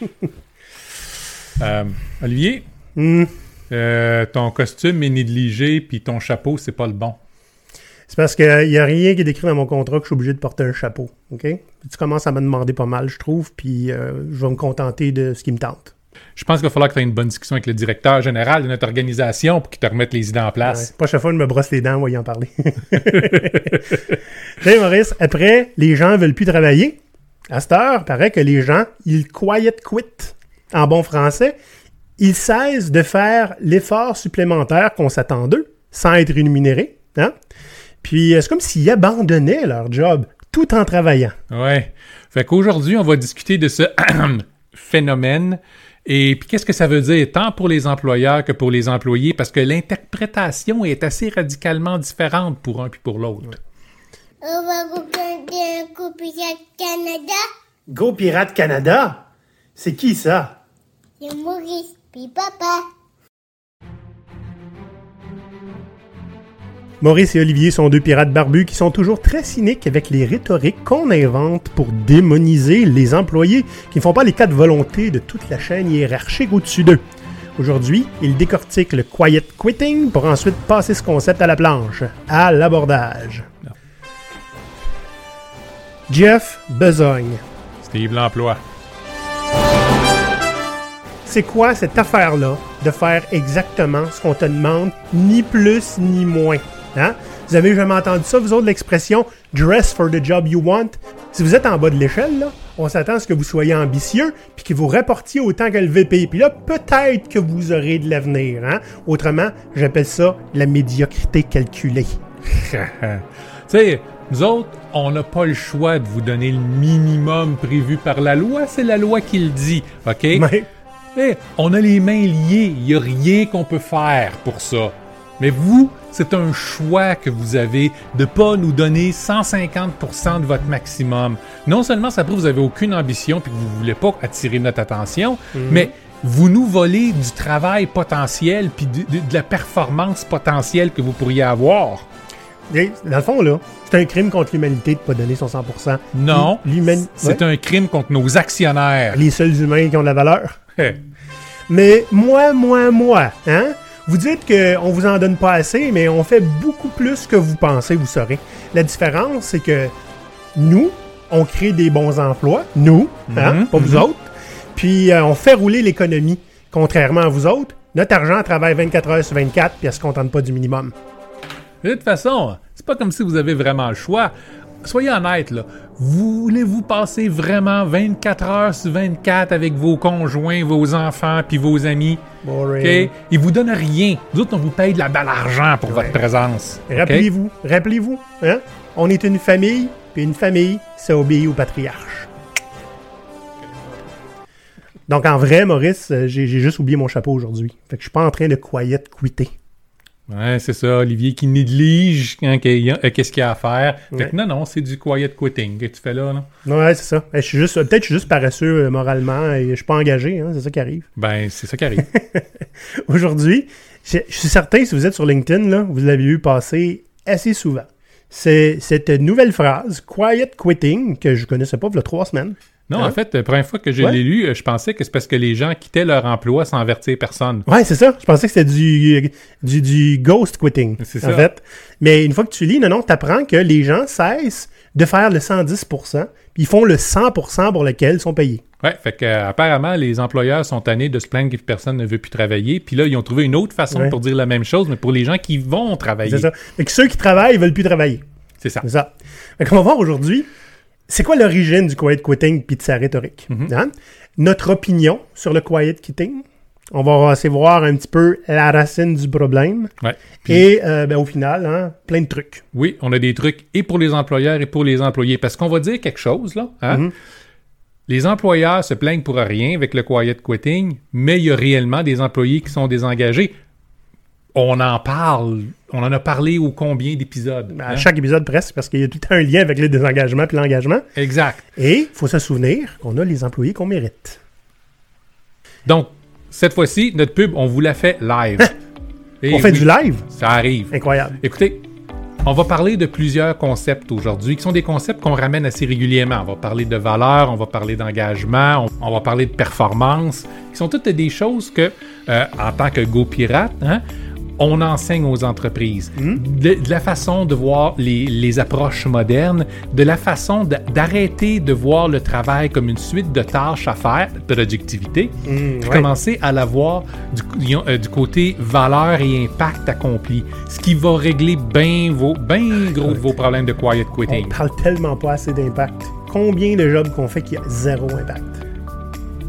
Euh, Olivier, Hmm. euh, ton costume est négligé, puis ton chapeau, c'est pas le bon. C'est parce qu'il n'y a rien qui est décrit dans mon contrat que je suis obligé de porter un chapeau. OK? Tu commences à me demander pas mal, je trouve, puis euh, je vais me contenter de ce qui me tente. Je pense qu'il va falloir que tu aies une bonne discussion avec le directeur général de notre organisation pour qu'il te remette les idées en Ouais. place. Prochaine fois, je me brosse les dents en voyant parler. Hey Maurice, après, les gens veulent plus travailler. À cette heure, paraît que les gens, ils quiet quit. En bon français, ils cessent de faire l'effort supplémentaire qu'on s'attend d'eux, sans être rémunérés. Hein? Puis, euh, c'est comme s'ils abandonnaient leur job tout en travaillant. Ouais. Fait qu'aujourd'hui, on va discuter de ce phénomène. Et puis, qu'est-ce que ça veut dire, tant pour les employeurs que pour les employés, parce que l'interprétation est assez radicalement différente pour un puis pour l'autre. Va regarder un coup Pirate Canada. Go Pirate Canada? C'est qui ça? C'est Maurice, puis papa. Maurice et Olivier sont deux pirates barbus qui sont toujours très cyniques avec les rhétoriques qu'on invente pour démoniser les employés qui ne font pas les quatre volontés de toute la chaîne hiérarchique au-dessus d'eux. Aujourd'hui, ils décortiquent le quiet quitting pour ensuite passer ce concept à la planche, à l'abordage. Jeff Besogne. Steve l'emploi. C'est quoi cette affaire-là de faire exactement ce qu'on te demande, ni plus ni moins? Hein? Vous avez jamais entendu ça, vous autres, l'expression dress for the job you want? Si vous êtes en bas de l'échelle, on s'attend à ce que vous soyez ambitieux puis que vous rapportiez autant que le VP. Puis là, peut-être que vous aurez de l'avenir. Hein? Autrement, j'appelle ça la médiocrité calculée. tu sais, nous autres, on n'a pas le choix de vous donner le minimum prévu par la loi. C'est la loi qui le dit, OK? Mais, Eh, on a les mains liées. Il n'y a rien qu'on peut faire pour ça. Mais vous, c'est un choix que vous avez de pas nous donner 150% de votre maximum. Non seulement ça prouve que vous avez aucune ambition puis que vous voulez pas attirer notre attention, mais vous nous volez du travail potentiel puis de, de- de la performance potentielle que vous pourriez avoir. Dans le fond, là, c'est un crime contre l'humanité de pas donner son 100%. Non, c'est Ouais. un crime contre nos actionnaires. Les seuls humains qui ont de la valeur. Mais moi, moi, moi, hein? Vous dites qu'on vous en donne pas assez, mais on fait beaucoup plus que vous pensez, vous saurez. La différence, c'est que nous, on crée des bons emplois, nous, hein, Mhm, pas vous mhm. autres, puis euh, on fait rouler l'économie. Contrairement à vous autres, notre argent travaille 24 heures sur 24, puis elle se contente pas du minimum. De toute façon, c'est pas comme si vous avez vraiment le choix. Soyez honnête, là. Voulez-vous passer vraiment 24 heures sur 24 avec vos conjoints, vos enfants, puis vos amis? Boring. OK? Ils vous donnent rien. Nous autres, on vous paye de la balle argent pour votre présence. Rappelez-vous, rappelez-vous, hein? On est une famille, puis une famille, ça obéit au patriarche. Donc en vrai, Maurice, euh, j'ai j'ai juste oublié mon chapeau aujourd'hui. Fait que je suis pas en train de quiet quitter. Ouais, c'est ça, Olivier qui néglige hein, euh, qu'est-ce qu'il y a à faire. Fait Ouais. que non, non, c'est du quiet quitting que tu fais là, là. Ouais, c'est ça. Eh, Je suis juste, peut-être que je suis juste paresseux euh, moralement et je suis pas engagé, hein, c'est ça qui arrive. Ben, c'est ça qui arrive. Aujourd'hui, je je suis certain, si vous êtes sur LinkedIn, là, vous l'avez vu passer assez souvent. C'est cette nouvelle phrase, quiet quitting, que je connaissais pas il y a trois semaines. Non, Hein? en fait, la première fois que je Ouais. l'ai lu, euh, je pensais que c'est parce que les gens quittaient leur emploi sans avertir personne. Ouais, c'est ça. Je pensais que c'était du, du, du ghost quitting. C'est en ça. fait. Mais une fois que tu lis, non, non, t'apprends que les gens cessent de faire le 110%, puis ils font le 100% pour lequel ils sont payés. Ouais, fait que euh, apparemment les employeurs sont tannés de se plaindre que personne ne veut plus travailler, puis là ils ont trouvé une autre façon Ouais. pour dire la même chose, mais pour les gens qui vont travailler. C'est ça. Fait que ceux qui travaillent, ils veulent plus travailler. C'est ça. C'est ça. Fait qu'on va voir aujourd'hui, c'est quoi l'origine du quiet quitting puis de sa rhétorique. Mhm. Hein? Notre opinion sur le quiet quitting. On va essayer de voir un petit peu la racine du problème. Ouais. Puis, Et euh, ben, au final, hein, plein de trucs. oui, on a des trucs et pour les employeurs et pour les employés, parce qu'on va dire quelque chose là. Hein? Mhm. Les employeurs se plaignent pour rien avec le quiet quitting, mais il y a réellement des employés qui sont désengagés. On en parle, on en a parlé au combien d'épisodes. À hein? chaque épisode presque, parce qu'il y a tout le temps un lien avec le désengagement puis l'engagement. Exact. Et il faut se souvenir qu'on a les employés qu'on mérite. Donc, cette fois-ci, notre pub, on vous la fait live. Et On fait oui, du live? Ça arrive. Incroyable. Écoutez, On va parler de plusieurs concepts aujourd'hui qui sont des concepts qu'on ramène assez régulièrement. On va parler de valeur, on va parler d'engagement, on, on va parler de performance, qui sont toutes des choses que, euh, en tant que Go Pirate, hein, on enseigne aux entreprises. De, de la façon de voir les, les approches modernes, de la façon d'arrêter de voir le travail comme une suite de tâches à faire, productivité, Mm, puis ouais. commencer à la voir du, euh, du côté valeur et impact accompli, ce qui va régler bien vos, ben gros vos problèmes de quiet On quitting. parle tellement pas assez d'impact. Combien de jobs qu'on fait qui a zéro impact?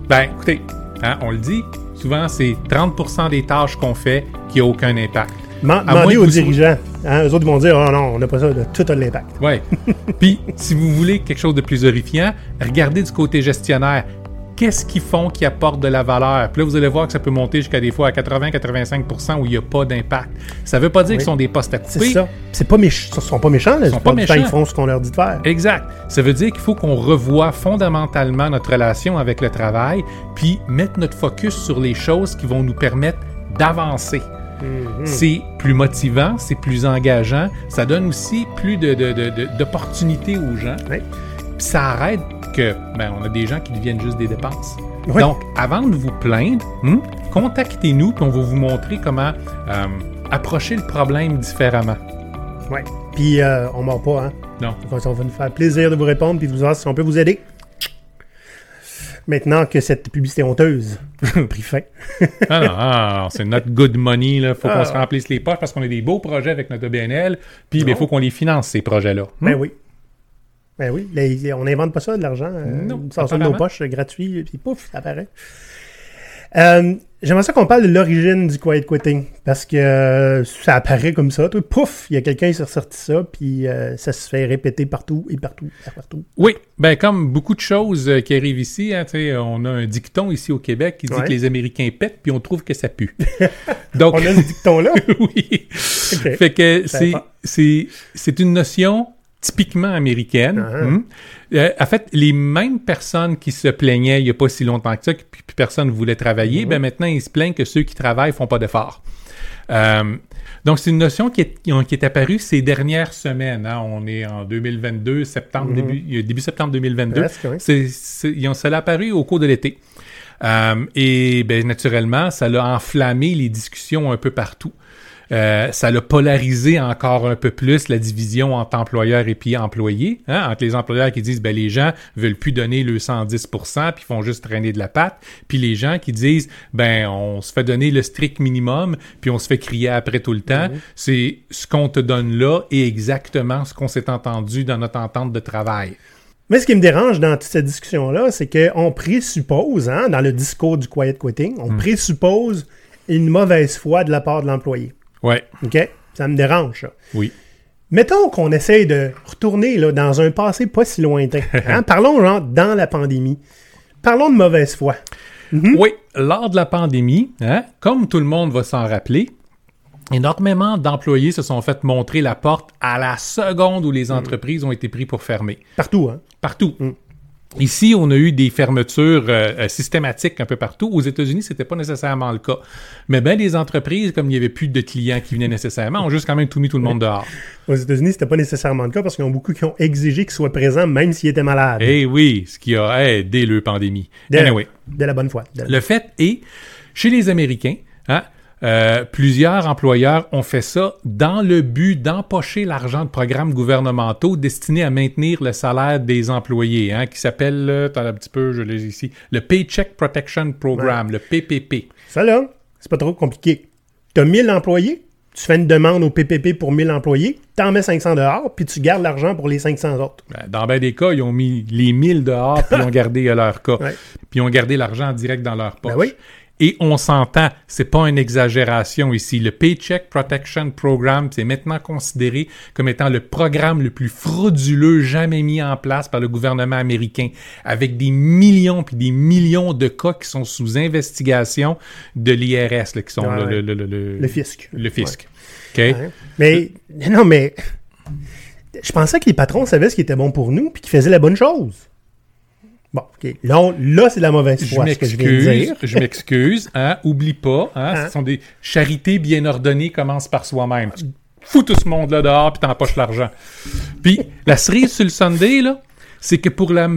Ben, écoutez, hein, on le dit, souvent c'est 30% des tâches qu'on fait qui n'ont aucun impact. Demandez aux dirigeants. Hein, eux autres vont dire, oh non, on n'a pas ça, tout a de l'impact. Ouais. Puis, si vous voulez quelque chose de plus horrifiant, regardez du côté gestionnaire. Qu'est-ce qu'ils font qui apporte de la valeur? Puis là, vous allez voir que ça peut monter jusqu'à des fois à 80-85% où il n'y a pas d'impact. Ça ne veut pas dire ce sont des postes à C'est couper. ça. C'est pas méchant. Ils sont pas méchants, là. sont La pas temps, méchants. Ils font ce qu'on leur dit de faire. Exact. Ça veut dire qu'il faut qu'on revoie fondamentalement notre relation avec le travail, puis mettre notre focus sur les choses qui vont nous permettre d'avancer. C'est plus motivant, c'est plus engageant, ça donne aussi plus de, de- de- de- d'opportunités aux gens. Ouais. Puis ça arrête que, ben, on a des gens qui deviennent juste des dépenses. Donc, avant de vous plaindre, hmm, contactez-nous, puis on va vous montrer comment euh, approcher le problème différemment. Ouais. Puis, euh, on mord pas, hein. Non. Donc, on va nous faire plaisir de vous répondre puis de vous voir si on peut vous aider. Maintenant que cette publicité honteuse a pris fin. Ah non, ah non, c'est notre good money. Il faut Ah. qu'on se remplisse les poches parce qu'on a des beaux projets avec notre BNL. Puis il faut qu'on les finance, ces projets-là. Ben oui. Ben oui. On n'invente pas ça, de l'argent. euh, Non, ça sort de nos poches, gratuit, puis pouf, ça apparaît. Euh, J'aimerais ça qu'on parle de l'origine du quiet quitting, parce que euh, ça apparaît comme ça. Tout, pouf, il y a quelqu'un qui s'est ressorti ça, puis ça se fait répéter partout et partout et partout. Oui, ben comme beaucoup de choses qui arrivent ici, hein, on a un dicton ici au Québec qui dit Ouais. que les Américains pètent, puis on trouve que ça pue. Donc, On a ce dicton-là. oui. Fait que c'est une notion typiquement américaine. Ah. Hmm? Euh, en fait, les mêmes personnes qui se plaignaient il n'y a pas si longtemps que ça, que puis, personne ne voulait travailler, Mhm. ben maintenant ils se plaignent que ceux qui travaillent font pas d'efforts. Euh, donc, c'est une notion qui est, qui est apparue ces dernières semaines. hein. On est en 2022, septembre, début, euh, début septembre 2022. Mhm. Presque, oui. C'est, c'est- ils ont- ça l'a apparu au cours de l'été. Euh, et ben, naturellement, ça l'a enflammé les discussions un peu partout. Euh, ça l'a polarisé encore un peu plus la division entre employeurs et puis employés. Hein, entre les employeurs qui disent ben les gens veulent plus donner le 110% puis font juste traîner de la patte, puis les gens qui disent ben on se fait donner le strict minimum puis on se fait crier après tout le temps. C'est ce qu'on te donne là et exactement ce qu'on s'est entendu dans notre entente de travail. Mais ce qui me dérange dans toute cette discussion-là, c'est qu'on présuppose, hein, dans le discours du quiet quitting, Hmm. on présuppose une mauvaise foi de la part de l'employé. Ouais, OK? Ça me dérange, ça. oui. Mettons qu'on essaye de retourner là, dans un passé pas si lointain. hein? Parlons, genre, dans la pandémie. Parlons de mauvaise foi. Oui, lors de la pandémie, hein, comme tout le monde va s'en rappeler, énormément d'employés se sont fait montrer la porte à la seconde où les entreprises ont été pris pour fermer. Partout, hein? Partout. Ici, on a eu des fermetures euh, euh, systématiques un peu partout. Aux États-Unis, c'était pas nécessairement le cas. Mais ben, les entreprises, comme il n'y avait plus de clients qui venaient nécessairement, ont juste quand même tout mis tout le monde dehors. Aux États-Unis, c'était pas nécessairement le cas parce qu'il y en a beaucoup qui ont exigé qu'ils soient présents même s'ils étaient malades. Eh oui, ce qui a aidé le pandémie. de, Anyway. de la bonne foi. La- Le fait est, chez les Américains, hein, euh, plusieurs employeurs ont fait ça dans le but d'empocher l'argent de programmes gouvernementaux destinés à maintenir le salaire des employés, hein, qui s'appelle, attends un petit peu, je l'ai ici, le Paycheck Protection Program, le PPP. Ça, là, c'est pas trop compliqué. Tu as 1000 employés, tu fais une demande au PPP pour 1000 employés, t'en mets 500 dehors, puis tu gardes l'argent pour les 500 autres. Ben, Dans bien des cas, ils ont mis les 1000 dehors, puis ils ont gardé leur cas. Ouais. Puis ils ont gardé l'argent direct dans leur poche. Ben oui. Et on s'entend, c'est pas une exagération ici. Le Paycheck Protection Program, c'est maintenant considéré comme étant le programme le plus frauduleux jamais mis en place par le gouvernement américain, avec des millions puis des millions de cas qui sont sous investigation de l'IRS, là, qui sont Ouais, le, le, le, le- Le fisc. le fisc. OK? Ouais. Mais, non, mais, je pensais que les patrons savaient ce qui était bon pour nous, puis qu'ils faisaient la bonne chose. Bon, OK. Là, c'est de la mauvaise Je foi, ce que je viens de dire. je m'excuse, hein, oublie pas, hein, Hein? ce sont des charités bien ordonnées commencent par soi-même. fous tout ce monde-là dehors, puis t'empoches l'argent. Puis la cerise sur le Sunday, là, c'est que pour la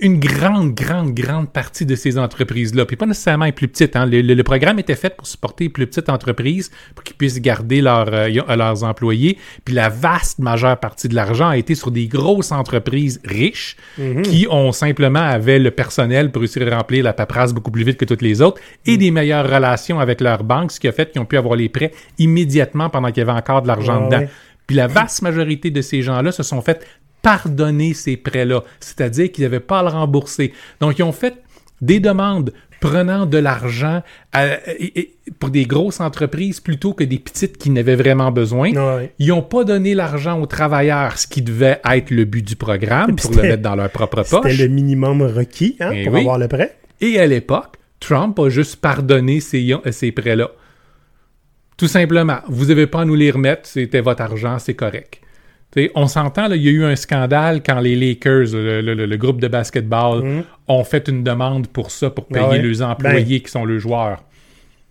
une grande, grande, grande partie de ces entreprises-là, puis pas nécessairement les plus petites. Hein. Le, le- le programme était fait pour supporter les plus petites entreprises pour qu'ils puissent garder leur, euh, y- leurs employés. Puis la vaste majeure partie de l'argent a été sur des grosses entreprises riches qui ont simplement avaient le personnel pour réussir à remplir la paperasse beaucoup plus vite que toutes les autres et des meilleures relations avec leurs banques, ce qui a fait qu'ils ont pu avoir les prêts immédiatement pendant qu'il y avait encore de l'argent Ah dedans. ouais. Puis la vaste majorité de ces gens-là se sont fait pardonner ces prêts-là, c'est-à-dire qu'ils n'avaient pas à le rembourser. Donc, ils ont fait des demandes prenant de l'argent pour des grosses entreprises plutôt que des petites qui n'avaient vraiment besoin. Ouais. Ils n'ont pas donné l'argent aux travailleurs, ce qui devait être le but du programme, pour le c'était- mettre dans leur propre C'était poche. le minimum requis hein, Eh pour oui. avoir le prêt. Et à l'époque, Trump a juste pardonné ces, ces prêts-là. Tout simplement, vous n'avez pas à nous les remettre, c'était votre argent, c'est correct. T'sais, on s'entend, il y a eu un scandale quand les Lakers, le, le- le- le groupe de basketball, ont fait une demande pour ça, pour payer Mhm. Ah ouais. Ben. leurs employés qui sont le joueurs.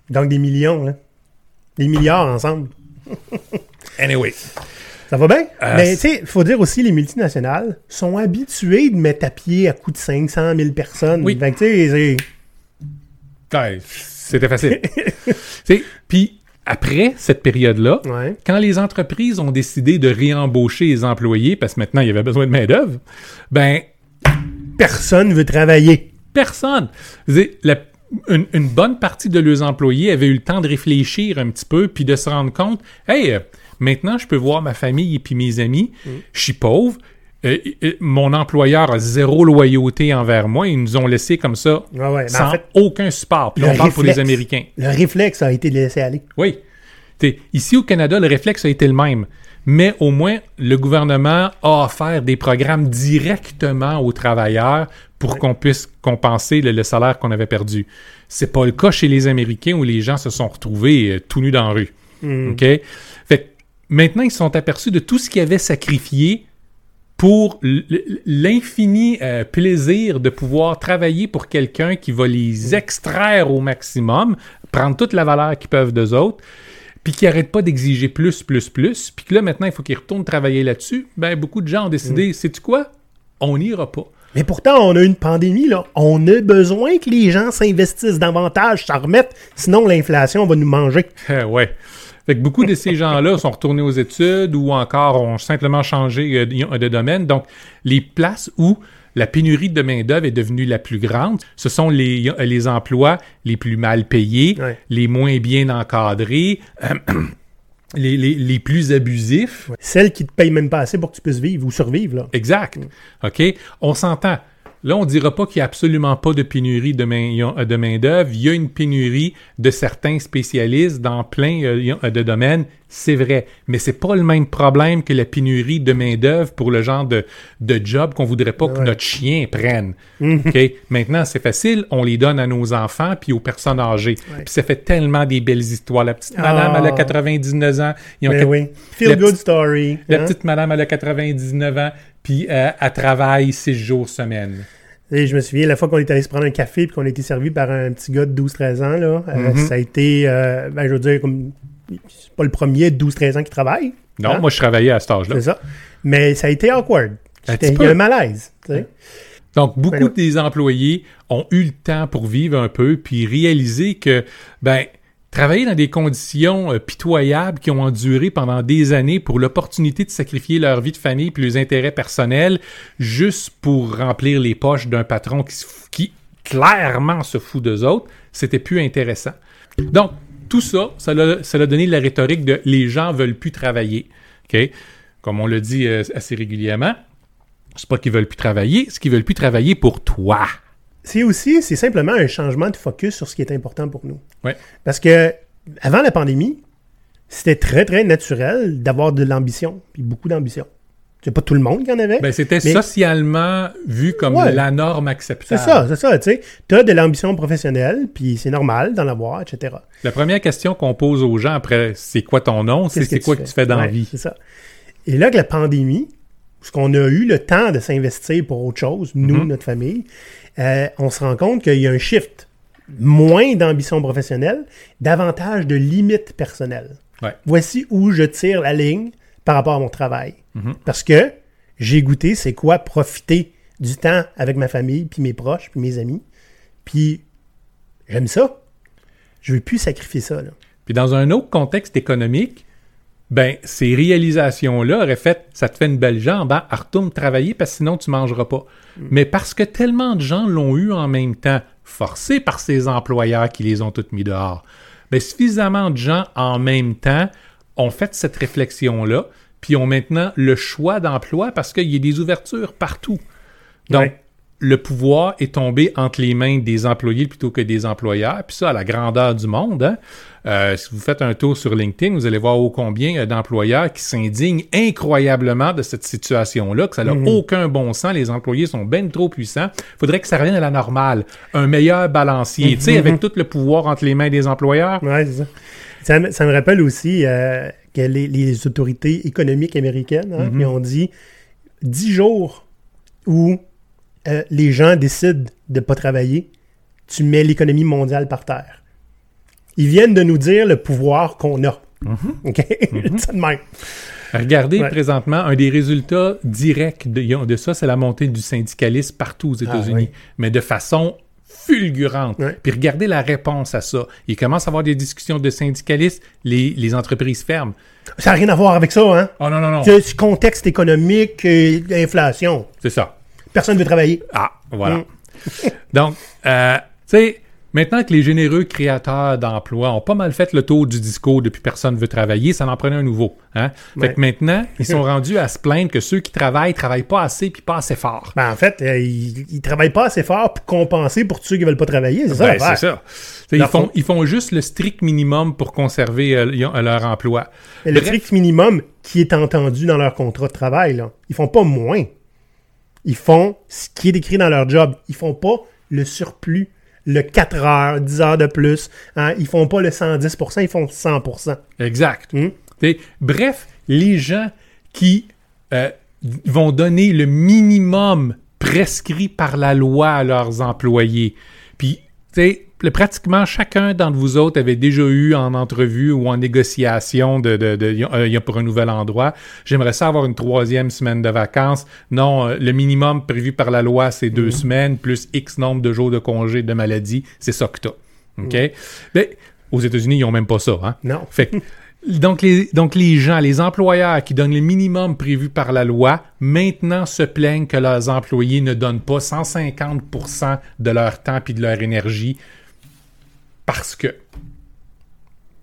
Donc des millions, là. Des milliards ensemble. Anyway. Ça va bien? Euh, Mais tu sais, il faut dire aussi, les multinationales sont habituées de mettre à pied à coût de 500 000 personnes. Oui. Fait que, tu sais, c'est- Ouais, c'était facile. Puis après cette période-là, Ouais. quand les entreprises ont décidé de réembaucher les employés, parce que maintenant il y avait besoin de main-d'œuvre, ben personne veut travailler. personne. La- une, une bonne partie de leurs employés avaient eu le temps de réfléchir un petit peu puis de se rendre compte, hey, euh, maintenant je peux voir ma famille et puis mes amis. Je suis pauvre. Mon employeur a zéro loyauté envers moi. Ils nous ont laissé comme ça Ouais, ouais. Mais sans en fait, aucun support. Puis on parle pour les Américains. Le réflexe a été de laisser aller. Oui. T'sais, ici au Canada, le réflexe a été le même. Mais au moins, le gouvernement a offert des programmes directement aux travailleurs pour qu'on puisse compenser le, le salaire qu'on avait perdu. C'est pas le cas chez les Américains où les gens se sont retrouvés euh, tout nus dans la rue. OK? Fait que maintenant, ils se sont aperçus de tout ce qu'ils avaient sacrifié pour l'infini euh, plaisir de pouvoir travailler pour quelqu'un qui va les extraire au maximum, prendre toute la valeur qu'ils peuvent d'eux autres, puis qui arrête pas d'exiger plus, plus, plus, puis que là, maintenant, il faut qu'ils retournent travailler là-dessus, ben, beaucoup de gens ont décidé, sais-tu quoi? On n'ira pas. Mais pourtant, on a une pandémie, là. On a besoin que les gens s'investissent davantage, s'en remettent, sinon l'inflation va nous manger. Euh, ouais. Fait que beaucoup de ces gens-là sont retournés aux études ou encore ont simplement changé euh, de domaine. Donc, les places où la pénurie de main-d'œuvre est devenue la plus grande, ce sont les, les emplois les plus mal payés, Ouais. les moins bien encadrés, euh, les, les- les plus abusifs. Celles qui te payent même pas assez pour que tu puisses vivre ou survivre, là. Exact. OK? On s'entend. Là, on ne dira pas qu'il n'y a absolument pas de pénurie de main- de main-d'œuvre. Il y a une pénurie de certains spécialistes dans plein euh, de domaines. C'est vrai. Mais c'est pas le même problème que la pénurie de main-d'œuvre pour le genre de, de job qu'on voudrait pas que notre chien prenne. OK? Maintenant, c'est facile. On les donne à nos enfants puis aux personnes âgées. Puis ça fait tellement des belles histoires. La petite madame, Ah. elle a 99 ans. Ils ont Ben oui. Feel la good petite- story. la hein? petite madame, elle a 99 ans, puis euh, elle travaille 6 jours semaine. Et je me souviens, la fois qu'on est allé se prendre un café et qu'on a été servi par un petit gars de 12-13 ans, là, euh, Mhm. ça a été, euh, ben, je veux dire, comme, c'est pas le premier de 12-13 ans qui travaille. Non, Hein? moi, je travaillais à cet âge-là. C'est ça. Mais ça a été awkward. Un C'était- peu. un malaise. tu sais. Donc, beaucoup Ben des employés ont eu le temps pour vivre un peu, puis réaliser que, ben, travailler dans des conditions euh, pitoyables qui ont enduré pendant des années pour l'opportunité de sacrifier leur vie de famille puis leurs intérêts personnels juste pour remplir les poches d'un patron qui, clairement se fout d'eux autres, c'était plus intéressant. Donc, tout ça, ça l'a donné la rhétorique de les gens veulent plus travailler. OK? Comme on le dit euh, assez régulièrement, c'est pas qu'ils veulent plus travailler, c'est qu'ils veulent plus travailler pour toi. C'est aussi, c'est simplement un changement de focus sur ce qui est important pour nous. Ouais. Parce que avant la pandémie, c'était très, très naturel d'avoir de l'ambition, puis beaucoup d'ambition. C'est pas tout le monde qui en avait. Ben, c'était Mais- socialement vu comme Ouais. la norme c'est acceptable. ça, c'est ça, tu sais. T'as de l'ambition professionnelle, puis c'est normal d'en avoir, etc. La première question qu'on pose aux gens après c'est quoi ton nom, c'est c'est quoi que tu fais dans la Ouais, vie? C'est ça. Et là, que la pandémie, parce qu'on a eu le temps de s'investir pour autre chose, nous, Mhm. notre famille, euh, on se rend compte qu'il y a un shift. Moins d'ambition professionnelle, davantage de limites personnelles. Ouais. Voici où je tire la ligne par rapport à mon travail. Mhm. Parce que j'ai goûté c'est quoi profiter du temps avec ma famille, puis mes proches, puis mes amis. Puis j'aime ça. Je veux plus sacrifier ça. Là. Puis dans un autre contexte économique, ben ces réalisations-là auraient fait, ça te fait une belle jambe, hein, retourne travailler parce que sinon tu mangeras pas. Mais parce que tellement de gens l'ont eu en même temps, forcés par ces employeurs qui les ont toutes mis dehors, ben suffisamment de gens en même temps ont fait cette réflexion-là, puis ont maintenant le choix d'emploi parce qu'il y a des ouvertures partout. Donc, Ouais. Le pouvoir est tombé entre les mains des employés plutôt que des employeurs. Puis ça, à la grandeur du monde. hein. Euh, si vous faites un tour sur LinkedIn, vous allez voir ô combien a d'employeurs qui s'indignent incroyablement de cette situation-là, que ça n'a aucun bon sens. Les employés sont bien trop puissants. faudrait que ça revienne à la normale. Un meilleur balancier. Tu sais, avec tout le pouvoir entre les mains des employeurs. Ouais, c'est ça. Ça me, ça me rappelle aussi euh, que les, les autorités économiques américaines hein, Mhm. ont dit 10 jours où euh, les gens décident de ne pas travailler, tu mets l'économie mondiale par terre. Ils viennent de nous dire le pouvoir qu'on a. OK? Ça de même. Regardez Ouais. présentement, un des résultats directs de, de ça, c'est la montée du syndicalisme partout aux États-Unis, oui. mais de façon fulgurante. Ouais. Puis regardez la réponse à ça. Il commence à avoir des discussions de syndicalistes, les, les entreprises ferment. Ça n'a rien à voir avec ça, hein? Oh non, non, non, C'est c'est contexte économique, euh, inflation. c'est ça. Personne ne veut travailler. Ah, voilà. Mm. Donc, euh, tu sais, maintenant que les généreux créateurs d'emplois ont pas mal fait le tour du discours depuis personne veut travailler, ça en prenait un nouveau. Hein? Fait que maintenant, ils sont rendus à se plaindre que ceux qui travaillent travaillent pas assez puis pas assez fort. Ben, en fait, euh, ils, ils travaillent pas assez fort pour compenser pour tous ceux qui veulent pas travailler. C'est ça, Ben, c'est ça. Ils font, fond- ils font juste le strict minimum pour conserver euh, euh, leur emploi. Mais le Bref. strict minimum qui est entendu dans leur contrat de travail, là, ils font pas moins. Ils font ce qui est décrit dans leur job. Ils font pas le surplus, le 4 heures, 10 heures de plus. Hein. Ils font pas le 110%, ils font 100%. Exact. Hmm? Bref, les gens qui euh, vont donner le minimum prescrit par la loi à leurs employés. Puis, tu sais, pratiquement chacun d'entre vous autres avait déjà eu en entrevue ou en négociation de, de, de- euh, pour un nouvel endroit. J'aimerais ça avoir une troisième semaine de vacances. Non, euh, le minimum prévu par la loi, c'est deux semaines plus X nombre de jours de congé de maladie. C'est ça que t'as. OK? Mais aux États-Unis, ils n'ont même pas ça. Hein? Non. Fait que, donc, les, donc les gens, les employeurs qui donnent le minimum prévu par la loi, maintenant se plaignent que leurs employés ne donnent pas 150% de leur temps et de leur énergie parce que,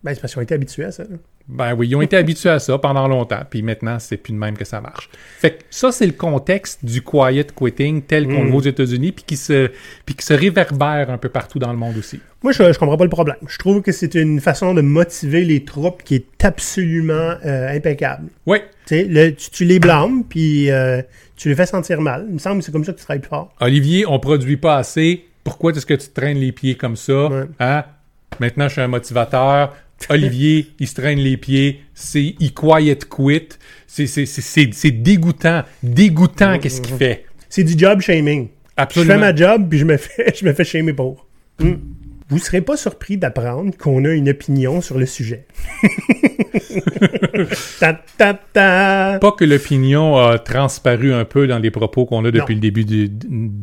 Ben, c'est parce qu'ils ont été habitués à ça. ben oui, ils ont été habitués à ça pendant longtemps, puis maintenant, c'est plus de même que ça marche. Fait que ça, c'est le contexte du quiet quitting tel qu'on le voit aux États-Unis, puis qui se, puis qui se réverbère un peu partout dans le monde aussi. Moi, je, je comprends pas le problème. Je trouve que c'est une façon de motiver les troupes qui est absolument euh, impeccable. Oui, Tu sais, le- tu, tu les blâmes, puis euh, tu les fais sentir mal. Il me semble que c'est comme ça que tu travailles plus fort. Olivier, on produit pas assez. Pourquoi est-ce que tu traînes les pieds comme ça? Ouais. Hein? Maintenant, je suis un motivateur. Olivier, il se traîne les pieds. C'est il quiet quit. C'est, dégoûtant. Dégoûtant, qu'est-ce qu'il fait? C'est du job shaming. Absolument. Je fais ma job, puis je me fais, je me fais shamer pour. Hmm. Vous serez pas surpris d'apprendre qu'on a une opinion sur le sujet. ta, ta, ta. Pas que l'opinion a transparu un peu dans les propos qu'on a depuis Non. le début de,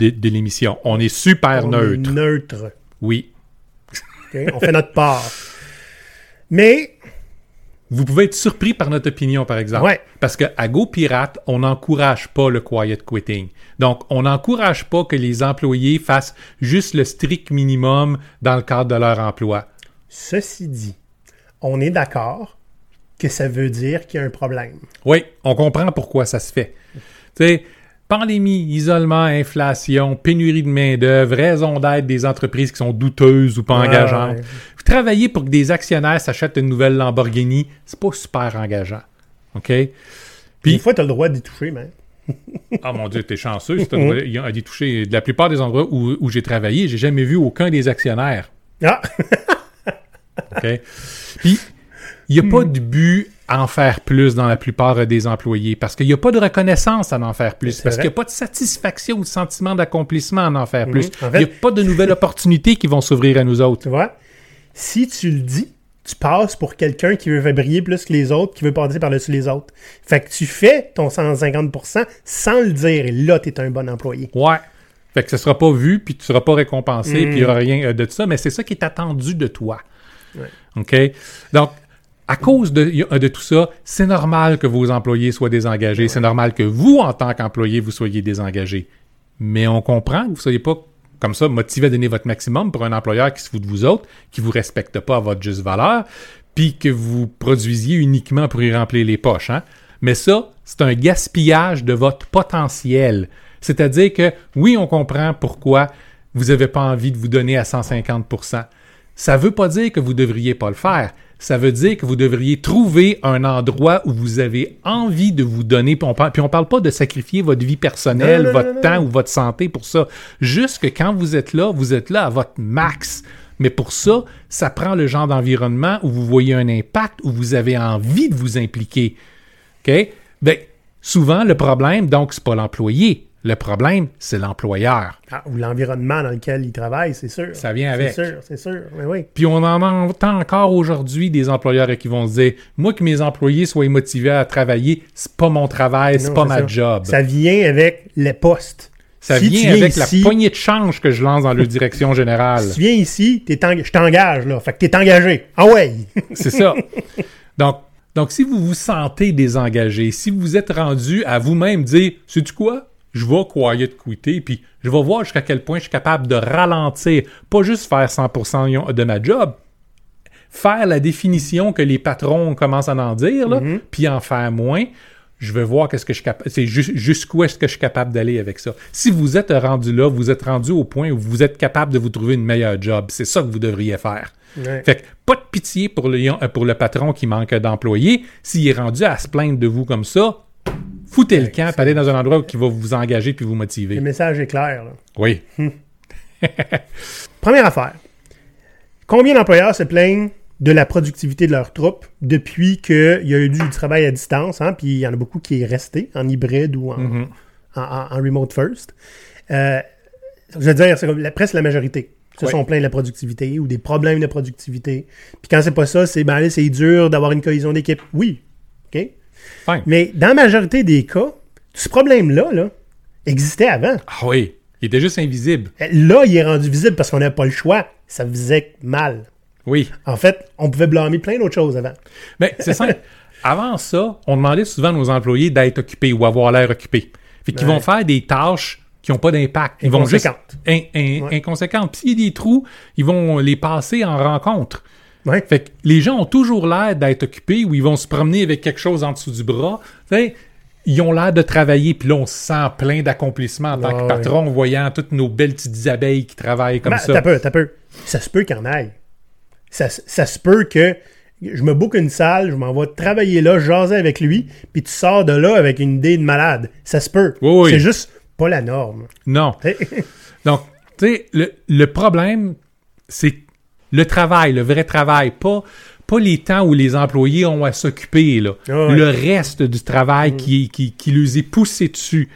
de l'émission. On est super On est neutre. neutre. Oui. On fait notre part. Mais, Vous pouvez être surpris par notre opinion, par exemple. Ouais. Parce qu'à Go Pirate, on n'encourage pas le quiet quitting. Donc, on n'encourage pas que les employés fassent juste le strict minimum dans le cadre de leur emploi. ceci dit, on est d'accord que ça veut dire qu'il y a un problème. Oui, on comprend pourquoi ça se fait. Tu sais, pandémie, isolement, inflation, pénurie de main-d'œuvre, raison d'être des entreprises qui sont douteuses ou pas engageantes. ouais. Travailler pour que des actionnaires s'achètent une nouvelle Lamborghini, c'est pas super engageant. OK? Puis, des fois, tu as le droit d'y toucher, mais. Ah mon Dieu, t'es chanceux. si t'as le droit- Il y a des touchés. De la plupart des endroits où, où j'ai travaillé, j'ai jamais vu aucun des actionnaires. Ah! OK? Puis, il n'y a pas de but en faire plus dans la plupart des employés parce qu'il n'y a pas de reconnaissance à en faire plus. Parce qu'il n'y a pas de satisfaction ou de sentiment d'accomplissement à en faire plus. En Il n'y a pas de nouvelles opportunités qui vont s'ouvrir à nous autres. Tu vois? Si tu le dis, tu passes pour quelqu'un qui veut briller plus que les autres, qui veut passer par-dessus les autres. Fait que tu fais ton 150% sans le dire. Et là, tu es un bon employé. Ouais. Fait que ce sera pas vu, puis tu seras pas récompensé, Mm. puis il y aura rien euh, de ça, mais c'est ça qui est attendu de toi. Ouais. OK? Donc, à cause de, tout ça, c'est normal que vos employés soient désengagés. C'est normal que vous, en tant qu'employé, vous soyez désengagés. Mais on comprend que vous ne soyez pas comme ça motivé à donner votre maximum pour un employeur qui se fout de vous autres, qui vous respecte pas à votre juste valeur, puis que vous produisiez uniquement pour y remplir les poches. Hein? Mais ça, c'est un gaspillage de votre potentiel. C'est-à-dire que, oui, on comprend pourquoi vous n'avez pas envie de vous donner à 150% Ça ne veut pas dire que vous ne devriez pas le faire. Ça veut dire que vous devriez trouver un endroit où vous avez envie de vous donner. Puis on parle, puis on parle pas de sacrifier votre vie personnelle, Non, non, votre non, temps ou votre santé pour ça. Juste que quand vous êtes là, vous êtes là à votre max. Mais pour ça, ça prend le genre d'environnement où vous voyez un impact, où vous avez envie de vous impliquer. OK? Ben, souvent, le problème, donc, c'est pas l'employé. Le problème, c'est l'employeur. Ah, ou l'environnement dans lequel il travaille, c'est sûr. Ça vient avec. C'est sûr, c'est sûr. Mais oui. Puis on en entend encore aujourd'hui des employeurs qui vont se dire Moi, que mes employés soient motivés à travailler, c'est pas mon travail, c'est pas ma ça. job. Ça, Ça vient avec les postes. Si tu vient avec ici- la poignée de change que je lance dans leur direction générale. Si tu viens ici, je t'engage, là. Fait que t'es engagé. Ah ouais! C'est ça. Donc, donc, si vous vous sentez désengagé, si vous êtes rendu à vous-même dire, sais-tu quoi? Je vais quiet quitter, puis je vais voir jusqu'à quel point je suis capable de ralentir, pas juste faire 100% de ma job, faire la définition que les patrons commencent à en dire, là, puis en faire moins. Je vais voir qu'est-ce que je suis capable. C'est jusqu'où est-ce que je suis capable d'aller avec ça. Si vous êtes rendu là, vous êtes rendu au point où vous êtes capable de vous trouver une meilleure job. C'est ça que vous devriez faire. Ouais. Fait que pas de pitié pour le, euh, pour le patron qui manque d'employés. S'il est rendu à se plaindre de vous comme ça, foutez le camp, allez dans un endroit où il va vous engager puis vous motiver. Le message est clair, là. Oui. Première affaire. Combien d'employeurs se plaignent de la productivité de leurs troupes depuis qu'il y a eu du travail à distance, hein, puis il y en a beaucoup qui est resté en hybride ou en, Mhm. en, en- en remote first? Euh, je veux dire, c'est comme la, presque la majorité se Oui. sont plaints de la productivité ou des problèmes de productivité. Puis quand c'est pas ça, c'est ben c'est dur d'avoir une cohésion d'équipe. Oui. OK? Fine. Mais dans la majorité des cas, ce problème-là là, existait avant. Ah oui. Il était juste invisible. Là, il est rendu visible parce qu'on n'avait pas le choix. Ça faisait mal. Oui. En fait, on pouvait blâmer plein d'autres choses avant. Mais c'est simple. Avant ça, on demandait souvent à nos employés d'être occupés ou avoir l'air occupés. Fait qu'ils Ouais. vont faire des tâches qui n'ont pas d'impact. Ils vont juste Inconséquentes. in- in- Ouais. inconséquentes. Puis s'il y a des trous, ils vont les passer en rencontre. Ouais. Fait que les gens ont toujours l'air d'être occupés ou ils vont se promener avec quelque chose en dessous du bras. Tu sais, ils ont l'air de travailler, puis là, on se sent plein d'accomplissements en tant que ouais. patron, en voyant toutes nos belles petites abeilles qui travaillent comme Ben, ça. T'as peu, t'as peu. Ça se peut qu'il y en aille. Ça, se- ça se peut que je me book une salle, je m'en vais travailler là, jaser avec lui, puis tu sors de là avec une idée de malade. Ça se peut. Oui. C'est juste pas la norme. Non. Donc, tu sais, le, le problème, c'est le travail, le vrai travail, pas, pas les temps où les employés ont à s'occuper, là. Ah ouais. Mm. Le reste du travail qui, qui, qui les est poussé dessus.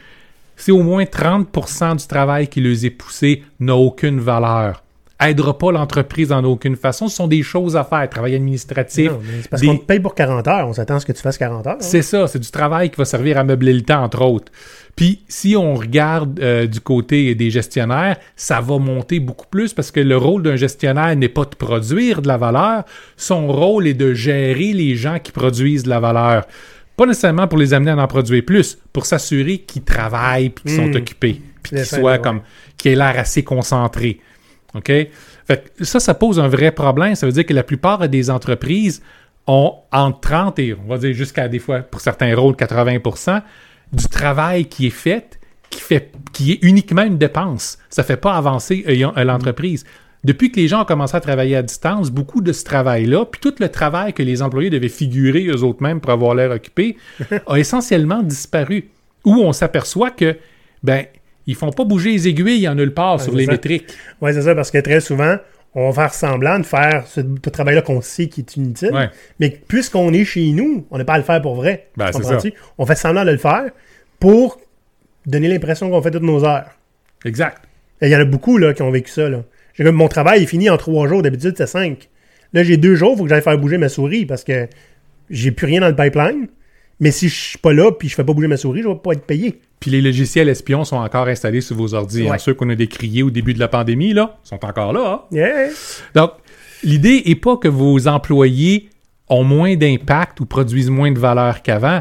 C'est au moins 30% du travail qui les est poussé n'a aucune valeur. Aidera pas l'entreprise en aucune façon. Ce sont des choses à faire. Travail administratif. Non, parce des- qu'on te paye pour 40 heures. On s'attend à ce que tu fasses 40 heures. hein. c'est ça, c'est du travail qui va servir à meubler le temps, entre autres. Puis, si on regarde euh, du côté des gestionnaires, ça va monter beaucoup plus parce que le rôle d'un gestionnaire n'est pas de produire de la valeur, son rôle est de gérer les gens qui produisent de la valeur. Pas nécessairement pour les amener à en produire plus, pour s'assurer qu'ils travaillent puis qu'ils sont occupés, puis qu'ils soient ouais. comme, qu'ils aient l'air assez concentrés. OK? Fait que ça, ça pose un vrai problème. Ça veut dire que la plupart des entreprises ont entre 30 et, on va dire jusqu'à des fois, pour certains rôles, 80% du travail qui est fait, qui, fait, qui est uniquement une dépense. Ça ne fait pas avancer euh, l'entreprise. Depuis que les gens ont commencé à travailler à distance, beaucoup de ce travail-là, puis tout le travail que les employés devaient figurer eux-mêmes pour avoir l'air occupé, a essentiellement disparu. Où on s'aperçoit que, ben, ils font pas bouger les aiguilles en nulle part sur les ça. métriques. Oui, c'est ça, parce que très souvent, on va faire semblant de faire ce, ce travail-là qu'on sait qui est inutile. Ouais. Mais puisqu'on est chez nous, on n'a pas à le faire pour vrai. Ben? On fait semblant de le faire pour donner l'impression qu'on fait toutes nos heures. Exact. Et Il y en a beaucoup là, qui ont vécu ça. Là. Mon travail est fini en trois jours. D'habitude, c'est cinq. Là, j'ai deux jours, il faut que j'aille faire bouger ma souris parce que j'ai plus rien dans le pipeline. Mais si je suis pas là puis je fais pas bouger ma souris, je vais pas être payé. Puis les logiciels espions sont encore installés sur vos ordi. hein. Ceux qu'on a décriés au début de la pandémie, là, sont encore là. hein. Yeah. Donc, l'idée est pas que vos employés ont moins d'impact ou produisent moins de valeur qu'avant.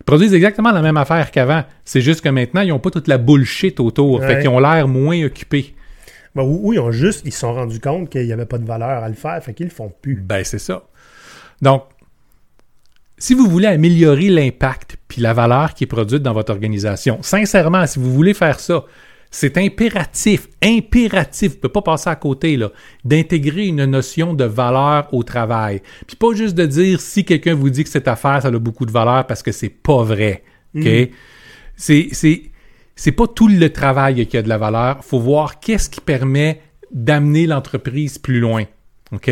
Ils produisent exactement la même affaire qu'avant. C'est juste que maintenant, ils n'ont pas toute la bullshit autour. Fait Ouais. qu'ils ont l'air moins occupés. Ben, ou, ou ils ont juste, ils se sont rendus compte qu'il n'y avait pas de valeur à le faire, fait qu'ils le font plus. Ben, c'est ça. Donc, si vous voulez améliorer l'impact puis la valeur qui est produite dans votre organisation, sincèrement, si vous voulez faire ça, c'est impératif, impératif, vous ne pouvez pas passer à côté, là, d'intégrer une notion de valeur au travail. Puis pas juste de dire si quelqu'un vous dit que cette affaire, ça a beaucoup de valeur parce que c'est pas vrai. OK? C'est, c'est, c'est pas tout le travail qui a de la valeur. faut voir qu'est-ce qui permet d'amener l'entreprise plus loin. OK?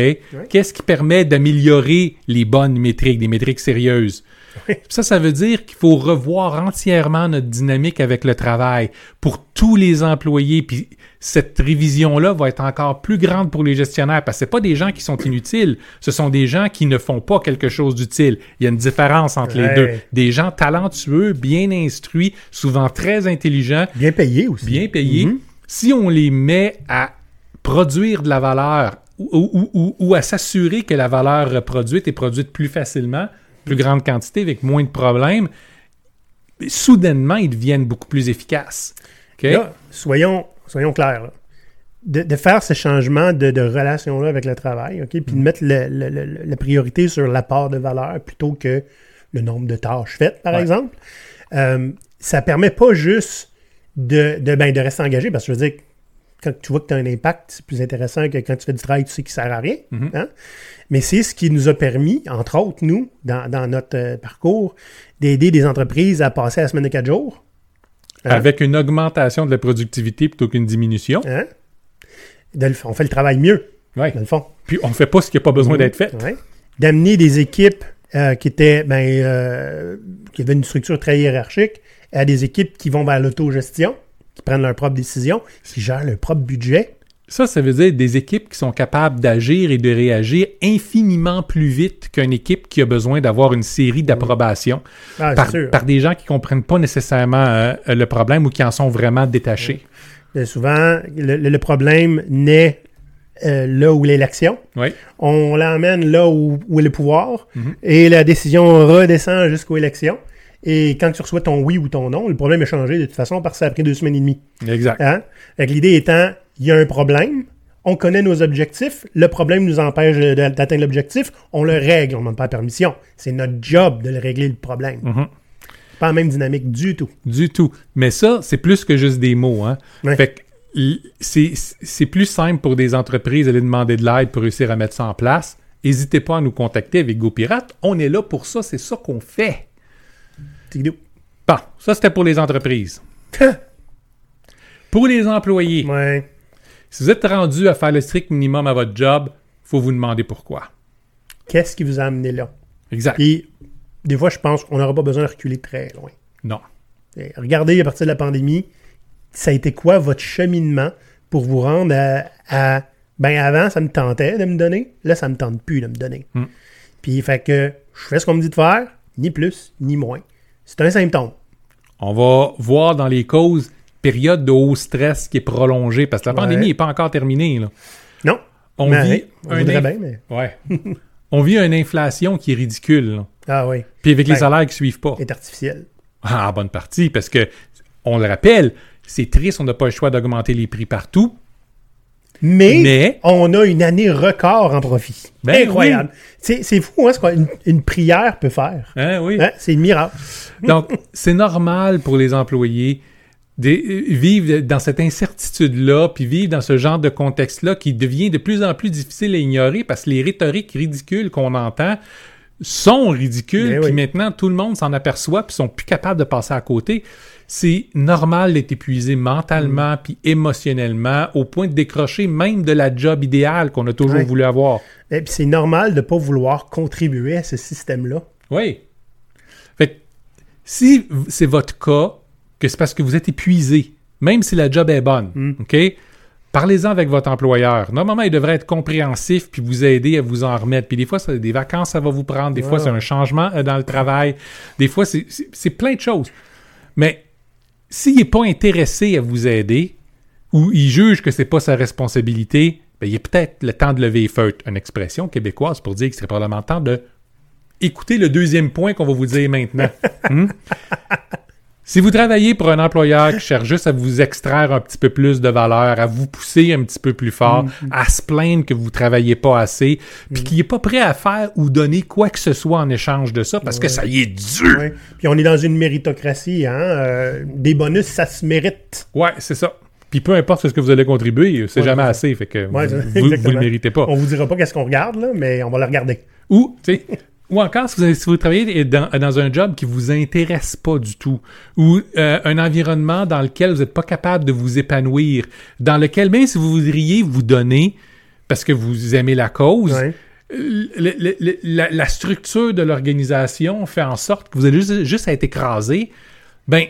Qu'est-ce qui permet d'améliorer les bonnes métriques, des métriques sérieuses? Oui. Ça, ça veut dire qu'il faut revoir entièrement notre dynamique avec le travail pour tous les employés. Puis cette révision-là va être encore plus grande pour les gestionnaires parce que c'est pas des gens qui sont inutiles, ce sont des gens qui ne font pas quelque chose d'utile. Il y a une différence entre les deux. Des gens talentueux, bien instruits, souvent très intelligents, Bien payé aussi. bien payés. Mhm. Si on les met à produire de la valeur ou, ou- ou- à s'assurer que la valeur produite est produite plus facilement, plus grande quantité, avec moins de problèmes, soudainement, ils deviennent beaucoup plus efficaces. Là, soyons, soyons clairs. là. De, de faire ce changement de, de relation-là avec le travail, OK, puis de mettre le- le- le- la priorité sur l'apport de valeur plutôt que le nombre de tâches faites, par Ouais. exemple, euh, ça permet pas juste de, de, ben, de rester engagé, parce que je veux dire, quand tu vois que tu as un impact, c'est plus intéressant que quand tu fais du travail, tu sais qui sert à rien. Mhm. hein. Mais c'est ce qui nous a permis, entre autres, nous, dans, dans notre euh, parcours, d'aider des entreprises à passer à la semaine de quatre jours. Hein? Avec une augmentation de la productivité plutôt qu'une diminution. Hein? De on fait le travail mieux, Ouais. dans le fond. Puis on fait pas ce qui n'a pas besoin d'être fait. Ouais. D'amener des équipes euh, qui étaient, ben, euh, qui avaient une structure très hiérarchique à des équipes qui vont vers l'autogestion, qui prennent leurs propres décisions, qui gèrent leur propre budget. Ça, ça veut dire des équipes qui sont capables d'agir et de réagir infiniment plus vite qu'une équipe qui a besoin d'avoir une série d'approbations Ah, par, des gens qui comprennent pas nécessairement euh, le problème ou qui en sont vraiment détachés. Euh, souvent, le, problème naît euh, là où. Oui. On l'emmène là où, où est le pouvoir Mhm. et la décision redescend jusqu'aux élections. Et quand tu reçois ton oui ou ton non, le problème est changé de toute façon parce que ça a pris deux semaines et demie. Exact. Hein? L'idée étant, il y a un problème, on connaît nos objectifs, le problème nous empêche d'atteindre l'objectif, on le règle, on ne demande pas la permission. C'est notre job de le régler le problème. Mhm. Pas la même dynamique du tout. Du tout. Mais ça, c'est plus que juste des mots. Hein? Ouais. Fait que l- c'est c'est plus simple pour des entreprises d'aller demander de l'aide pour réussir à mettre ça en place. N'hésitez pas à nous contacter avec GoPirate. On est là pour ça. C'est ça qu'on fait. Bon, ça c'était pour les entreprises. Pour les employés, Ouais. si vous êtes rendu à faire le strict minimum à votre job, faut vous demander pourquoi. Qu'est-ce qui vous a amené là? Exact. Puis, des fois, je pense qu'on n'aura pas besoin de reculer très loin. Non. Et regardez, à partir de la pandémie, ça a été quoi votre cheminement pour vous rendre à, à- ben avant, ça me tentait de me donner. Là, ça me tente plus de me donner. Hmm. Puis, fait que je fais ce qu'on me dit de faire, ni plus, ni moins. C'est un symptôme. On va voir dans les causes période de haut stress qui est prolongée parce que la pandémie n'est pas encore terminée. là. Non. On Mais, vit on un bien, mais... Ouais. On vit une inflation qui est ridicule. là. Ah oui, Puis avec les Ben, salaires qui suivent pas. est artificiel. Ah, en bonne partie, parce que, on le rappelle, c'est triste, on n'a pas le choix d'augmenter les prix partout. Mais, Mais- on a une année record en profit. Ben Incroyable. C'est c'est fou hein, ce qu'une une prière peut faire. Hein, oui. Hein, C'est miracle. Donc, c'est normal pour les employés de euh, vivre dans cette incertitude-là, puis vivre dans ce genre de contexte-là qui devient de plus en plus difficile à ignorer parce que les rhétoriques ridicules qu'on entend sont ridicules, Ben puis oui. maintenant tout le monde s'en aperçoit, puis sont plus capables de passer à côté. C'est normal d'être épuisé mentalement Mm. puis émotionnellement au point de décrocher même de la job idéale qu'on a toujours Ouais. voulu avoir. Et puis c'est normal de ne pas vouloir contribuer à ce système-là. Oui. Fait que si c'est votre cas, que c'est parce que vous êtes épuisé, même si la job est bonne, Mm. OK? Parlez-en avec votre employeur. Normalement, il devrait être compréhensif puis vous aider à vous en remettre. Puis des fois, c'est des vacances, ça va vous prendre. Des fois, c'est un changement euh, dans le travail. Des fois, c'est plein de choses. Mais s'il n'est pas intéressé à vous aider ou il juge que c'est pas sa responsabilité, ben, il est peut-être le temps de lever les feutres. Une expression québécoise pour dire qu'il serait probablement temps de écouter le deuxième point qu'on va vous dire maintenant. Hmm? Si vous travaillez pour un employeur qui cherche juste à vous extraire un petit peu plus de valeur, à vous pousser un petit peu plus fort, à se plaindre que vous travaillez pas assez, puis qu'il n'est pas prêt à faire ou donner quoi que ce soit en échange de ça, parce que ça y est dur. Ouais. Puis on est dans une méritocratie, hein. euh, des bonus, ça se mérite. Ouais, c'est ça. Puis peu importe ce que vous allez contribuer, c'est Ouais, jamais assez, fait que vous, vous, le méritez pas. On vous dira pas qu'est-ce qu'on regarde, là, mais on va le regarder. Ou, tu sais, ou encore, si vous, avez- si vous travaillez dans, dans un job qui vous intéresse pas du tout, ou euh, un environnement dans lequel vous n'êtes pas capable de vous épanouir, dans lequel même si vous voudriez vous donner, parce que vous aimez la cause, Ouais. le- le- le- la, la structure de l'organisation fait en sorte que vous allez juste, juste être écrasé, ben,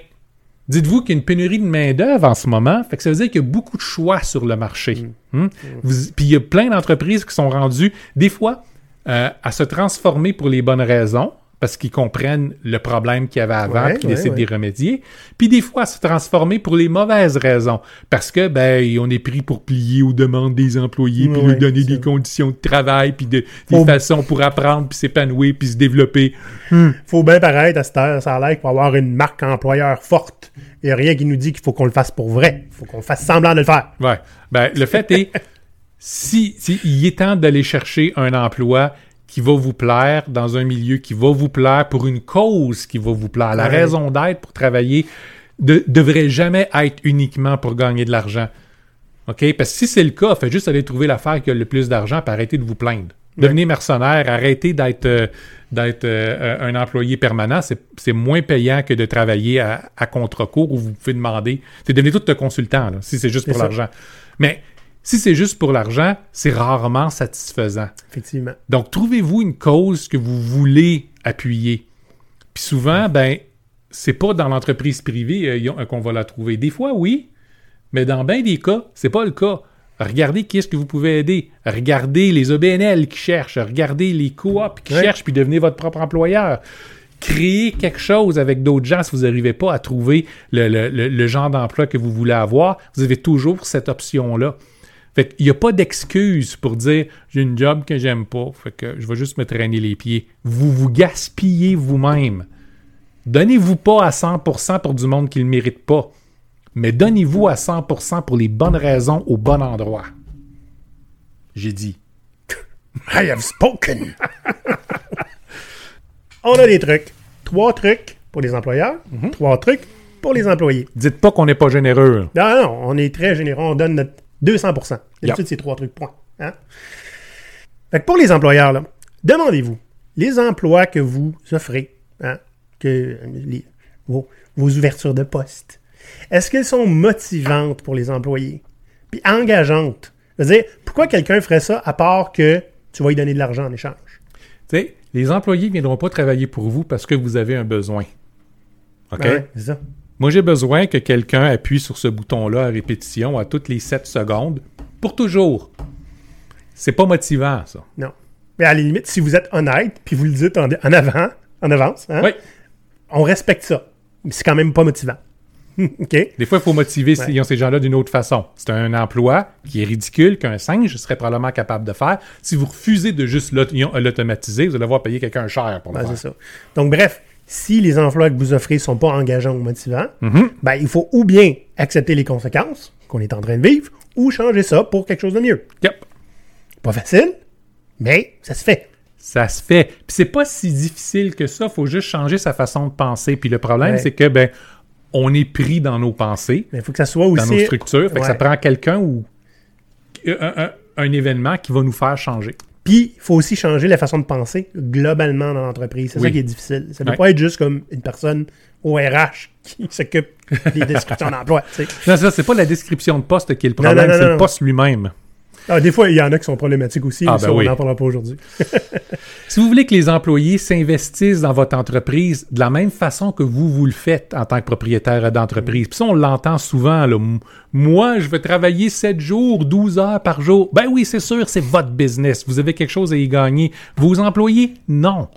dites-vous qu'il y a une pénurie de main-d'œuvre en ce moment, fait que ça veut dire qu'il y a beaucoup de choix sur le marché. Hum? Vous- Puis il y a plein d'entreprises qui sont rendues, des fois, euh, à se transformer pour les bonnes raisons, parce qu'ils comprennent le problème qu'il y avait avant, Ouais, puis qu'ils ouais, décident ouais. d'y remédier. Puis des fois, à se transformer pour les mauvaises raisons, parce que, ben, on est pris pour plier aux demandes des employés, puis leur donner des conditions de travail, puis de, des Faut- façons pour apprendre, puis s'épanouir, puis se développer. Faut bien paraître à cette heure, ça a l'air qu'il faut avoir une marque employeur forte. Il n'y a rien qui nous dit qu'il faut qu'on le fasse pour vrai. Il faut qu'on fasse semblant de le faire. Ouais. Ben, le fait est, si, si il est temps d'aller chercher un emploi qui va vous plaire dans un milieu qui va vous plaire pour une cause qui va vous plaire. La Ouais. raison d'être pour travailler ne devrait jamais être uniquement pour gagner de l'argent. OK? Parce que si c'est le cas, faites juste aller trouver l'affaire qui a le plus d'argent et arrêtez de vous plaindre. Devenez mercenaire, arrêtez d'être euh, d'être euh, un employé permanent. C'est moins payant que de travailler à, à contre-cours où vous pouvez demander. C'est devenez tout un consultant, là, si c'est juste pour l'argent. Mais si c'est juste pour l'argent, c'est rarement satisfaisant. Effectivement. Donc, trouvez-vous une cause que vous voulez appuyer? Puis souvent, ben, c'est pas dans l'entreprise privée euh, qu'on va la trouver. Des fois, oui, mais dans bien des cas, c'est pas le cas. Regardez qui est-ce que vous pouvez aider. Regardez les OBNL qui cherchent. Regardez les coops qui Ouais. cherchent, puis devenez votre propre employeur. Créez quelque chose avec d'autres gens si vous n'arrivez pas à trouver le, le- le- le genre d'emploi que vous voulez avoir. Vous avez toujours cette option-là. Fait qu'il n'y a pas d'excuse pour dire j'ai une job que j'aime pas, fait que je vais juste me traîner les pieds. Vous vous gaspillez vous-même. Donnez-vous pas à 100% pour du monde qui ne le mérite pas, mais donnez-vous à 100% pour les bonnes raisons au bon endroit. J'ai dit. I have spoken. on a des trucs. Trois trucs pour les employeurs, Mhm. trois trucs pour les employés. Dites pas qu'on n'est pas généreux. Non, non, on est très généreux. On donne notre 200%. D'habitude, Yep. c'est trois trucs, point. Hein? Fait que pour les employeurs, là, demandez-vous, les emplois que vous offrez, hein, que les- vos, vos ouvertures de poste, est-ce qu'elles sont motivantes pour les employés? Puis engageantes? Pourquoi quelqu'un ferait ça à part que tu vas lui donner de l'argent en échange? Tu sais, les employés ne viendront pas travailler pour vous parce que vous avez un besoin. OK? Ouais, c'est ça. Moi, j'ai besoin que quelqu'un appuie sur ce bouton-là à répétition à toutes les 7 secondes pour toujours. C'est pas motivant, ça. Non. Mais à la limite, si vous êtes honnête, puis vous le dites en, en avant, en avance, hein, Oui. on respecte ça. Mais c'est quand même pas motivant. OK? Des fois, il faut motiver Ouais. ces- gens-là d'une autre façon. C'est un emploi qui est ridicule qu'un singe serait probablement capable de faire. Si vous refusez de juste l'aut- l'automatiser, vous allez avoir payé quelqu'un cher pour le Ben, faire. ça. Donc, bref, si les emplois que vous offrez sont pas engageants ou motivants, Mhm. ben, il faut ou bien accepter les conséquences qu'on est en train de vivre, ou changer ça pour quelque chose de mieux. Yep. Pas facile, mais ça se fait. Ça se fait. Puis c'est pas si difficile que ça. faut juste changer sa façon de penser. Puis le problème, Ouais. c'est que, ben, on est pris dans nos pensées. Mais il faut que ça soit dans aussi. nos structures. Fait que ça prend quelqu'un ou un, un- un événement qui va nous faire changer. Puis, il faut aussi changer la façon de penser globalement dans l'entreprise. C'est ça qui est difficile. Ça ne peut Ouais. pas être juste comme une personne au RH qui s'occupe des descriptions d'emploi. Non, ça, c'est pas la description de poste qui est le problème, c'est le poste lui-même. Ah, des fois, il y en a qui sont problématiques aussi, Ah, mais ben ça, on n'en parlera pas aujourd'hui. Si vous voulez que les employés s'investissent dans votre entreprise de la même façon que vous, vous le faites en tant que propriétaire d'entreprise, puis ça, on l'entend souvent, là. Moi, je veux travailler 7 jours, 12 heures par jour. Ben oui, c'est sûr, c'est votre business. Vous avez quelque chose à y gagner. Vos employés, non.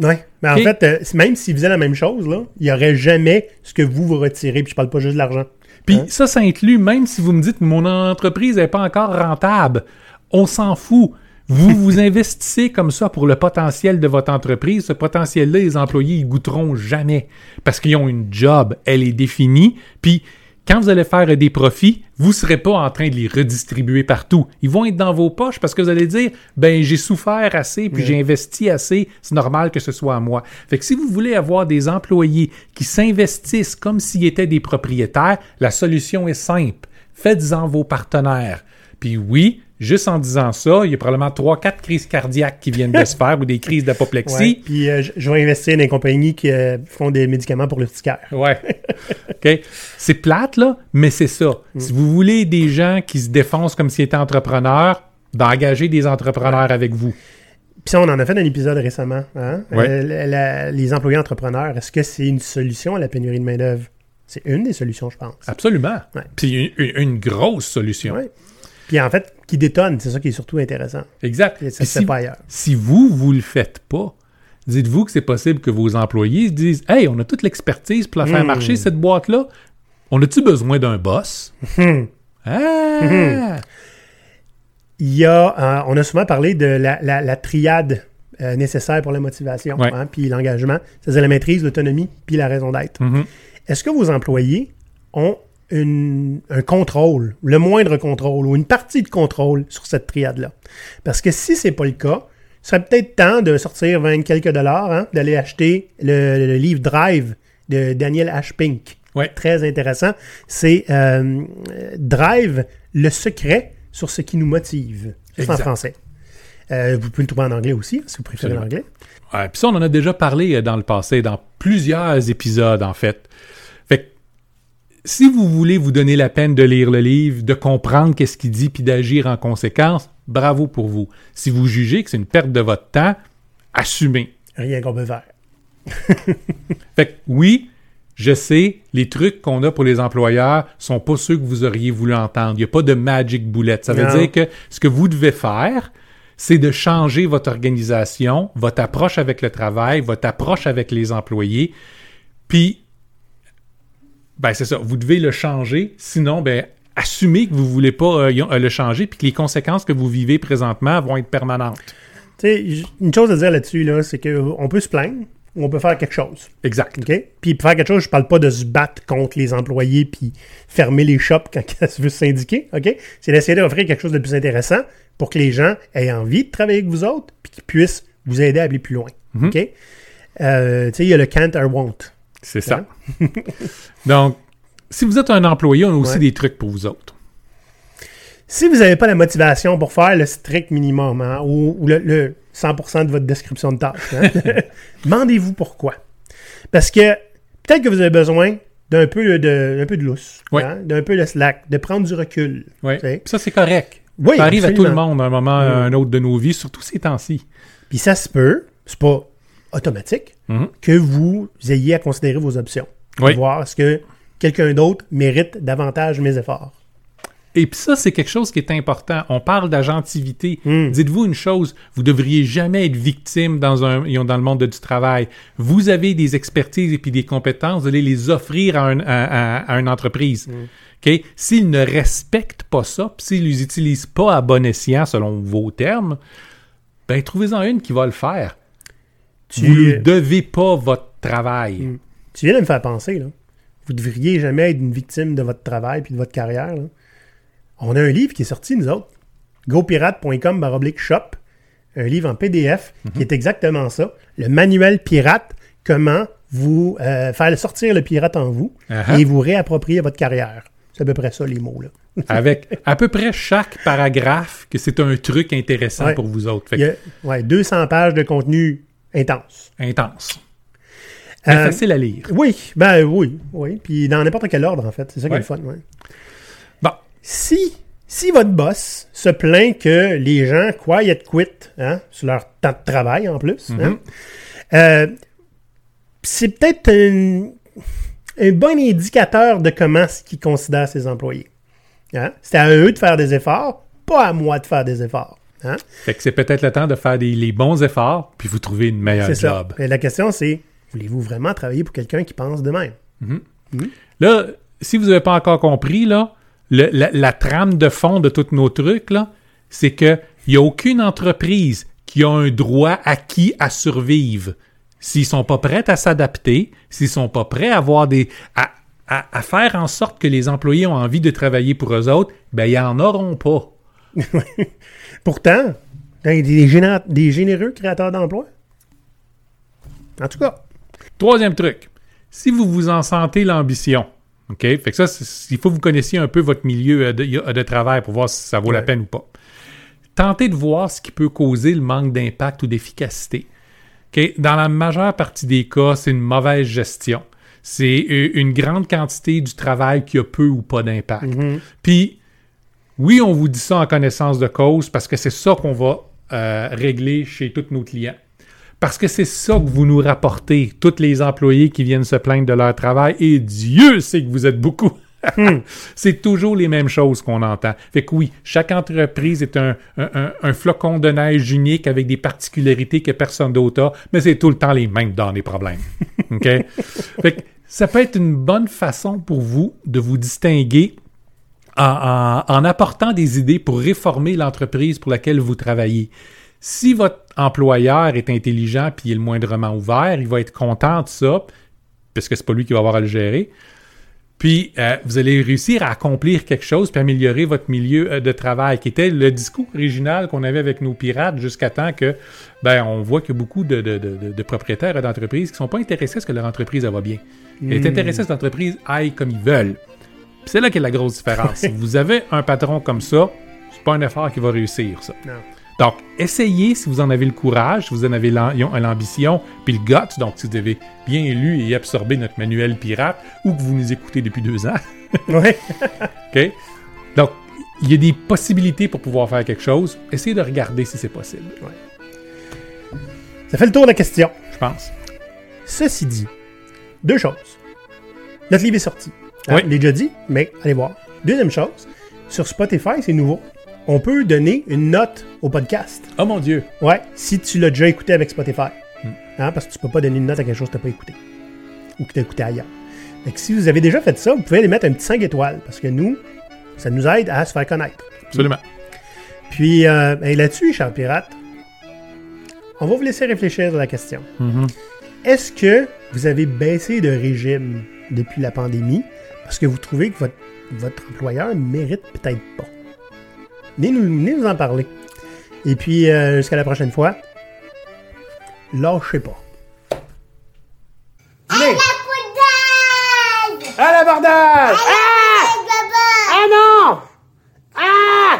Oui. Mais en fait, euh, même s'ils faisaient la même chose, là, il n'y aurait jamais ce que vous vous retirez, puis je parle pas juste de l'argent. Puis Hein? ça, ça inclut, même si vous me dites mon entreprise n'est pas encore rentable, on s'en fout. Vous vous investissez comme ça pour le potentiel de votre entreprise. Ce potentiel-là, les employés, ils goûteront jamais parce qu'ils ont une job, elle est définie. Puis quand vous allez faire des profits, vous ne serez pas en train de les redistribuer partout. Ils vont être dans vos poches parce que vous allez dire, ben j'ai souffert assez, puis j'ai investi assez, c'est normal que ce soit à moi. Fait que si vous voulez avoir des employés qui s'investissent comme s'ils étaient des propriétaires, la solution est simple. Faites-en vos partenaires. Puis oui, juste en disant ça, il y a probablement trois, quatre crises cardiaques qui viennent de se faire ou des crises Ouais. d'apoplexie. Puis euh, je, vais investir dans des compagnies qui euh, font des médicaments pour le cœur. Ouais. OK. C'est plate, là, mais c'est ça. Si vous voulez des gens qui se défoncent comme s'ils étaient entrepreneurs, d'engager des entrepreneurs avec vous. Puis ça, on en a fait un épisode récemment. Hein? Ouais. Euh, la- la- les employés entrepreneurs, est-ce que c'est une solution à la pénurie de main-d'œuvre? C'est une des solutions, je pense. Absolument. Ouais. Puis une, une- grosse solution. Ouais. Puis en fait, qui détonne, c'est ça qui est surtout intéressant. Exact. Et ça Puis se fait si, pas ailleurs. si vous, vous le faites pas, dites-vous que c'est possible que vos employés se disent Hey, on a toute l'expertise pour la faire Hmm. marcher, cette boîte-là. On a-tu besoin d'un boss? Hmm. Ah! Il y a, euh, on a souvent parlé de la, la- la triade euh, nécessaire pour la motivation, Ouais. hein, puis l'engagement, c'est-à-dire la maîtrise, l'autonomie, puis la raison d'être. Mhm. Est-ce que vos employés ont une- un contrôle, le moindre contrôle ou une partie de contrôle sur cette triade-là? Parce que si c'est pas le cas, il serait peut-être temps de sortir 20 quelques dollars, hein, d'aller acheter le, le livre Drive de Daniel H. Pink. Ouais. Très intéressant. C'est euh, Drive, le secret sur ce qui nous motive. C'est en français. Euh, vous pouvez le trouver en anglais aussi, si vous préférez l'anglais. Ouais, puis ça, on en a déjà parlé euh, dans le passé, dans plusieurs épisodes, en fait. Si vous voulez vous donner la peine de lire le livre, de comprendre qu'est-ce qu'il dit, puis d'agir en conséquence, bravo pour vous. Si vous jugez que c'est une perte de votre temps, assumez. Rien qu'on peut faire. Fait que, oui, je sais, les trucs qu'on a pour les employeurs sont pas ceux que vous auriez voulu entendre. Il n'y a pas de magic bullet. Ça veut Non. dire que ce que vous devez faire, c'est de changer votre organisation, votre approche avec le travail, votre approche avec les employés. Puis, ben c'est ça, vous devez le changer. Sinon, ben assumez que vous voulez pas euh, euh, le changer, puis que les conséquences que vous vivez présentement vont être permanentes. Tu sais, j- une chose à dire là-dessus, là, c'est qu'on peut se plaindre ou on peut faire quelque chose. Exact. OK? Puis pour faire quelque chose, je parle pas de se battre contre les employés puis fermer les shops quand ça se veut syndiquer. OK? C'est d'essayer d'offrir quelque chose de plus intéressant pour que les gens aient envie de travailler avec vous autres puis qu'ils puissent vous aider à aller plus loin. OK? Euh, tu sais, il y a le can't or won't. C'est ça. Donc, si vous êtes un employé, on a aussi Ouais. des trucs pour vous autres. Si vous n'avez pas la motivation pour faire le strict minimum hein, ou, ou le, le 100% de votre description de tâche, hein, demandez-vous pourquoi. Parce que peut-être que vous avez besoin d'un peu de, d'un peu de lousse, Ouais. hein, d'un peu de slack, de prendre du recul. Ouais. tu sais. Puis Ça, c'est correct. Oui, ça arrive à tout le monde à un moment ou à un autre de nos vies, surtout ces temps-ci. Puis ça se peut, c'est pas automatique, Mhm. que vous ayez à considérer vos options. Oui. Voir est-ce que quelqu'un d'autre mérite davantage mes efforts. Et puis ça, c'est quelque chose qui est important. On parle d'agentivité. Mm. Dites-vous une chose, vous devriez jamais être victime dans, un, dans le monde du travail. Vous avez des expertises et puis des compétences, vous allez les offrir à, un- à- à- à une entreprise. OK? S'ils ne respectent pas ça, puis s'ils les utilisent pas à bon escient selon vos termes, ben trouvez-en une qui va le faire. Tu- Vous ne devez pas votre travail. Mm. Tu viens de me faire penser, là. Vous devriez jamais être une victime de votre travail puis de votre carrière. là. On a un livre qui est sorti, nous autres. gopirate.com baroblique shop. Un livre en PDF qui est exactement ça. Le manuel pirate, comment vous euh, faire sortir le pirate en vous Uh-huh. et vous réapproprier votre carrière. C'est à peu près ça, les mots, là. avec à peu près chaque paragraphe que c'est un truc intéressant Ouais. pour vous autres. Fait Il y a ouais, 200 pages de contenu intense. intense. Mais Euh, facile à lire. Oui, ben oui, oui. Puis dans n'importe quel ordre, en fait. C'est ça qui est le fun, ouais. Bon, Si Si votre boss se plaint que les gens quiet quit hein, sur leur temps de travail en plus, hein, euh, c'est peut-être un, un bon indicateur de comment ils considèrent ses employés. Hein? C'est à eux de faire des efforts, pas à moi de faire des efforts. Hein? Fait que c'est peut-être le temps de faire des, les bons efforts, puis vous trouver une meilleure ça. job. Et la question, c'est voulez-vous vraiment travailler pour quelqu'un qui pense de même? Là, si vous n'avez pas encore compris, là, le- la, la trame de fond de tous nos trucs, là, c'est que il n'y a aucune entreprise qui a un droit acquis à survivre. S'ils sont pas prêts à s'adapter, s'ils sont pas prêts à avoir des. à, à- à faire en sorte que les employés ont envie de travailler pour eux autres, ben ils en auront pas. Pourtant, il y a des, géné- des généreux créateurs d'emplois. En tout cas, Troisième truc, si vous vous en sentez l'ambition, OK? Fait que ça, il faut que vous connaissiez un peu votre milieu de, de travail pour voir si ça vaut la peine ou pas. Tentez de voir ce qui peut causer le manque d'impact ou d'efficacité. OK? Dans la majeure partie des cas, c'est une mauvaise gestion. C'est euh, une grande quantité du travail qui a peu ou pas d'impact. Puis, oui, on vous dit ça en connaissance de cause parce que c'est ça qu'on va euh, régler chez tous nos clients. Parce que c'est ça que vous nous rapportez, tous les employés qui viennent se plaindre de leur travail, et Dieu sait que vous êtes beaucoup. c'est toujours les mêmes choses qu'on entend. Fait que oui, chaque entreprise est un, un- un- un flocon de neige unique avec des particularités que personne d'autre a, mais c'est tout le temps les mêmes dans les problèmes. OK? fait que ça peut être une bonne façon pour vous de vous distinguer en, en- en apportant des idées pour réformer l'entreprise pour laquelle vous travaillez. Si votre employeur est intelligent puis il est le moindrement ouvert, il va être content de ça, parce que c'est pas lui qui va avoir à le gérer. Puis euh, vous allez réussir à accomplir quelque chose puis améliorer votre milieu euh, de travail, qui était le discours original qu'on avait avec nos pirates jusqu'à temps que, ben, on voit a beaucoup de, de- de- de- de propriétaires d'entreprises qui sont pas intéressés à ce que leur entreprise va bien. Ils sont intéressés à ce que l'entreprise aille comme ils veulent. C'est là qu'est la grosse différence. si vous avez un patron comme ça, c'est pas un effort qui va réussir, ça. non. Donc, essayez si vous en avez le courage, si vous en avez l'am- l'ambition, puis le guts, donc si vous avez bien lu et absorbé notre manuel pirate, ou que vous nous écoutez depuis deux ans, Ouais. OK? Donc, il y a des possibilités pour pouvoir faire quelque chose. Essayez de regarder si c'est possible, Ça fait le tour de la question. je pense. Ceci dit, deux choses. Notre livre est sorti. Hein, Oui. L'ai déjà dit, mais allez voir. Deuxième chose, sur Spotify, c'est nouveau. On peut donner une note au podcast. Oh mon Dieu! Ouais, si tu l'as déjà écouté avec Spotify. Hmm. Hein, parce que tu peux pas donner une note à quelque chose que tu n'as pas écouté. Ou que tu as écouté ailleurs. Que si vous avez déjà fait ça, vous pouvez aller mettre un petit 5 étoiles. Parce que nous, ça nous aide à se faire connaître. Absolument. Puis euh, là-dessus, cher pirate, on va vous laisser réfléchir à la question. Mhm. Est-ce que vous avez baissé de régime depuis la pandémie? parce que vous trouvez que votre, votre employeur mérite peut-être pas? Venez nous, nous en parler. Et puis, euh, jusqu'à la prochaine fois, lâchez pas. À l'abordage! À! À la ah! ah non! Ah!